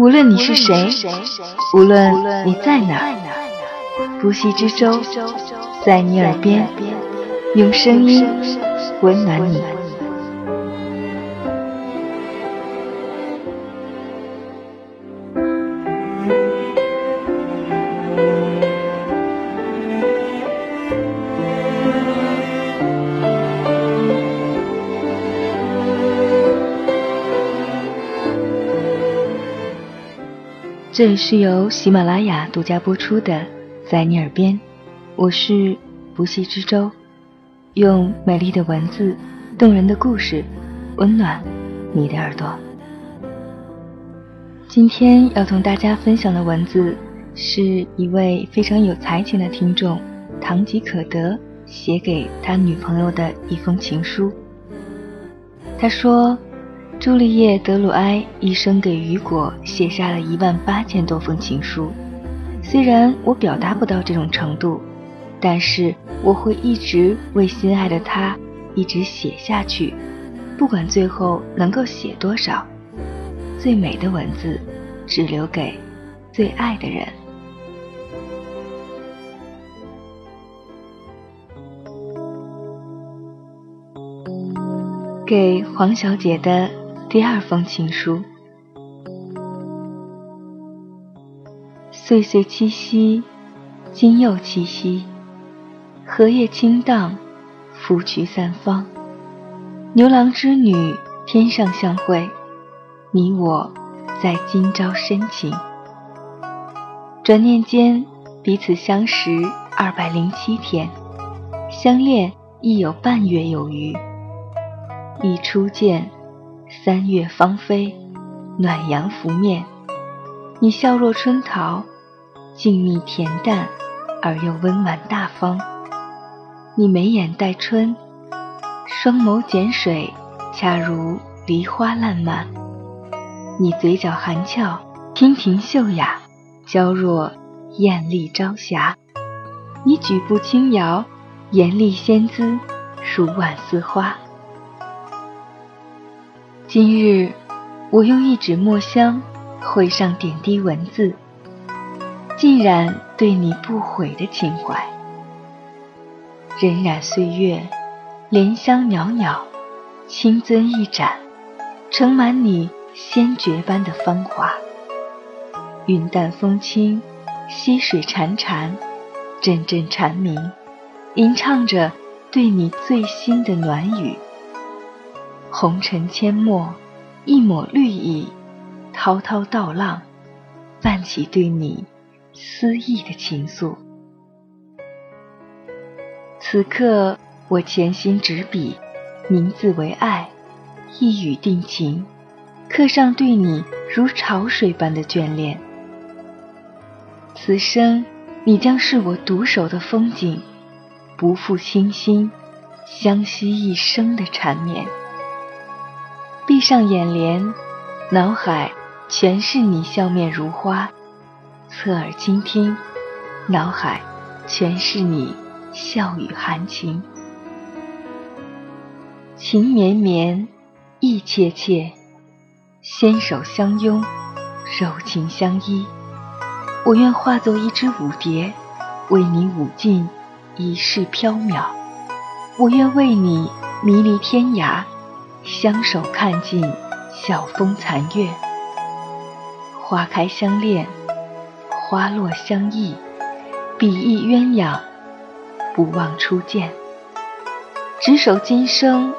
无论你是谁，无论你在哪，不息之舟在你耳边，用声音温暖你。这里是由喜马拉雅独家播出的《在你耳边》，我是不息之舟，用美丽的文字、动人的故事，温暖你的耳朵。今天要同大家分享的文字，是一位非常有才情的听众唐吉可德写给他女朋友的一封情书。他说。朱丽叶·德鲁埃一生给雨果写下了一万八千多封情书。虽然我表达不到这种程度，但是我会一直为心爱的他一直写下去，不管最后能够写多少。最美的文字，只留给最爱的人。给黄小姐的。第二封情书，岁岁七夕，今又七夕，荷叶轻荡，芙蕖散芳。牛郎织女天上相会，你我在今朝深情。转念间，彼此相识二百零七天，相恋亦有半月有余。一初见。三月芳菲，暖阳拂面，你笑若春桃，静谧恬淡而又温婉大方。你眉眼带春，双眸剪水，恰如梨花烂漫。你嘴角含俏，娉婷秀雅，娇若艳丽朝霞。你举步轻摇，艳丽仙姿，如婉似花。今日，我用一纸墨香绘上点滴文字，浸染对你不悔的情怀。荏苒岁月，莲香袅袅，清樽一盏，盛满你仙绝般的芳华。云淡风轻，溪水潺潺，阵阵蝉鸣，吟唱着对你最新的暖语。红尘阡陌，一抹绿意，滔滔道浪，泛起对你思意的情愫。此刻我潜心执笔，名字为爱，一语定情，刻上对你如潮水般的眷恋。此生你将是我独守的风景，不负倾心，相惜一生的缠绵。闭上眼帘，脑海全是你笑面如花；侧耳倾听，脑海全是你笑语含情。情绵绵，意切切，纤手相拥，柔情相依。我愿化作一只舞蝶，为你舞尽一世飘渺。我愿为你迷离天涯。相守看尽晓风残月，花开相恋，花落相忆，比翼鸳鸯，不忘初见。执手今生，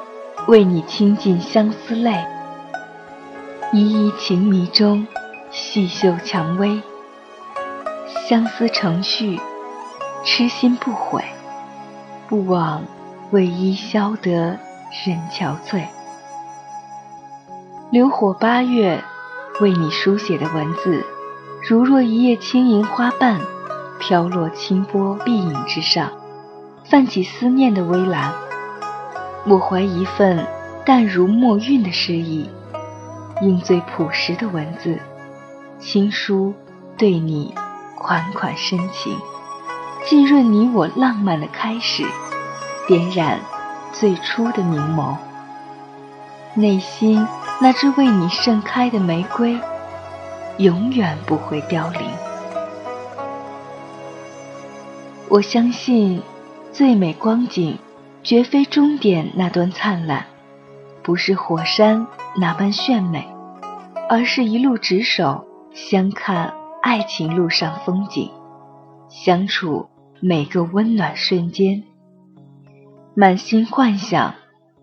为你倾尽相思泪。依依情迷中，细嗅蔷薇。相思成序，痴心不悔，不枉为伊消得人憔悴。流火八月，为你书写的文字，如若一叶轻盈花瓣，飘落清波碧影之上，泛起思念的微澜。我怀一份淡如墨韵的诗意，用最朴实的文字，轻书对你款款深情，浸润你我浪漫的开始，点燃最初的明眸，内心。那只为你盛开的玫瑰，永远不会凋零。我相信，最美光景，绝非终点那段灿烂，不是火山那般炫美，而是一路执手相看爱情路上风景，相处每个温暖瞬间。满心幻想，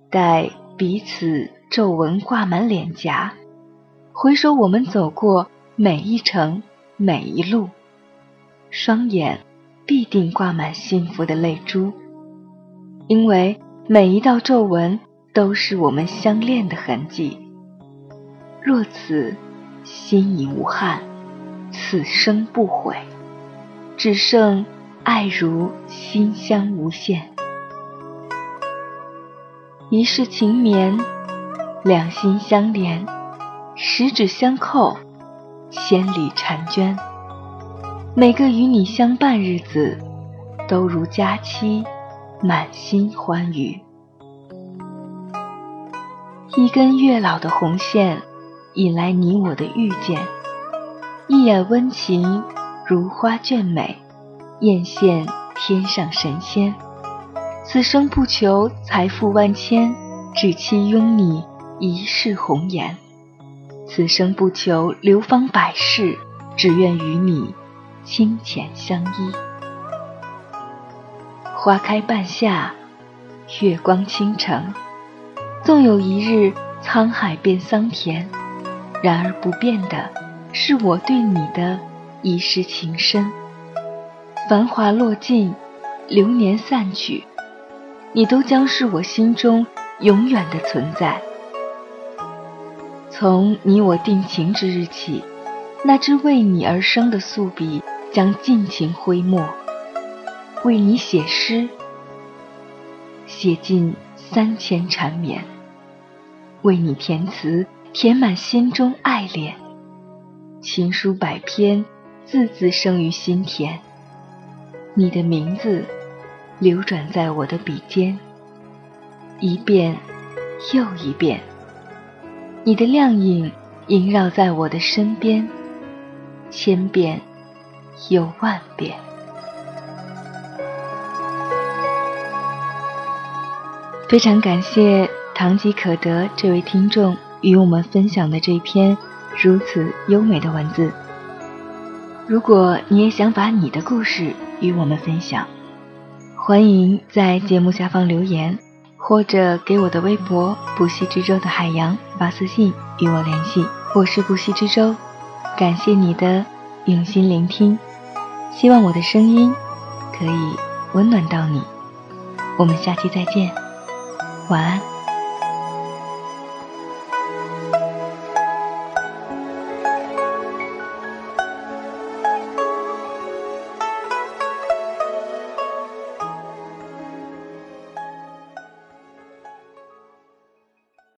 待彼此皱纹挂满脸颊，回首我们走过每一程每一路，双眼。必定挂满幸福的泪珠，因为每一道皱纹都是我们相恋的痕迹。若此心已无憾，此生不悔，只剩爱如心香无限。一世情绵，两心相连，十指相扣，千里婵娟。每个与你相伴日子，都如佳期，满心欢愉。一根月老的红线，引来你我的遇见；一眼温情，如花眷美，艳羡天上神仙。此生不求财富万千，只期拥你一世红颜；此生不求流芳百世，只愿与你。清浅相依，花开半夏，月光倾城。纵有一日沧海变桑田，然而不变的是我对你的一世情深。繁华落尽，流年散去，你都将是我心中永远的存在。从你我定情之日起，那支为你而生的素笔。将尽情挥墨，为你写诗，写尽三千缠绵；为你填词，填满心中爱恋。情书百篇，字字生于心田。你的名字流转在我的笔尖，一遍又一遍。你的亮影萦绕在我的身边，千遍。又万遍。非常感谢堂吉可德这位听众与我们分享的这篇如此优美的文字。如果你也想把你的故事与我们分享，欢迎在节目下方留言，或者给我的微博“不息之舟”的海洋发私信与我联系。我是不息之舟，感谢你的用心聆听。希望我的声音可以温暖到你，我们下期再见，晚安。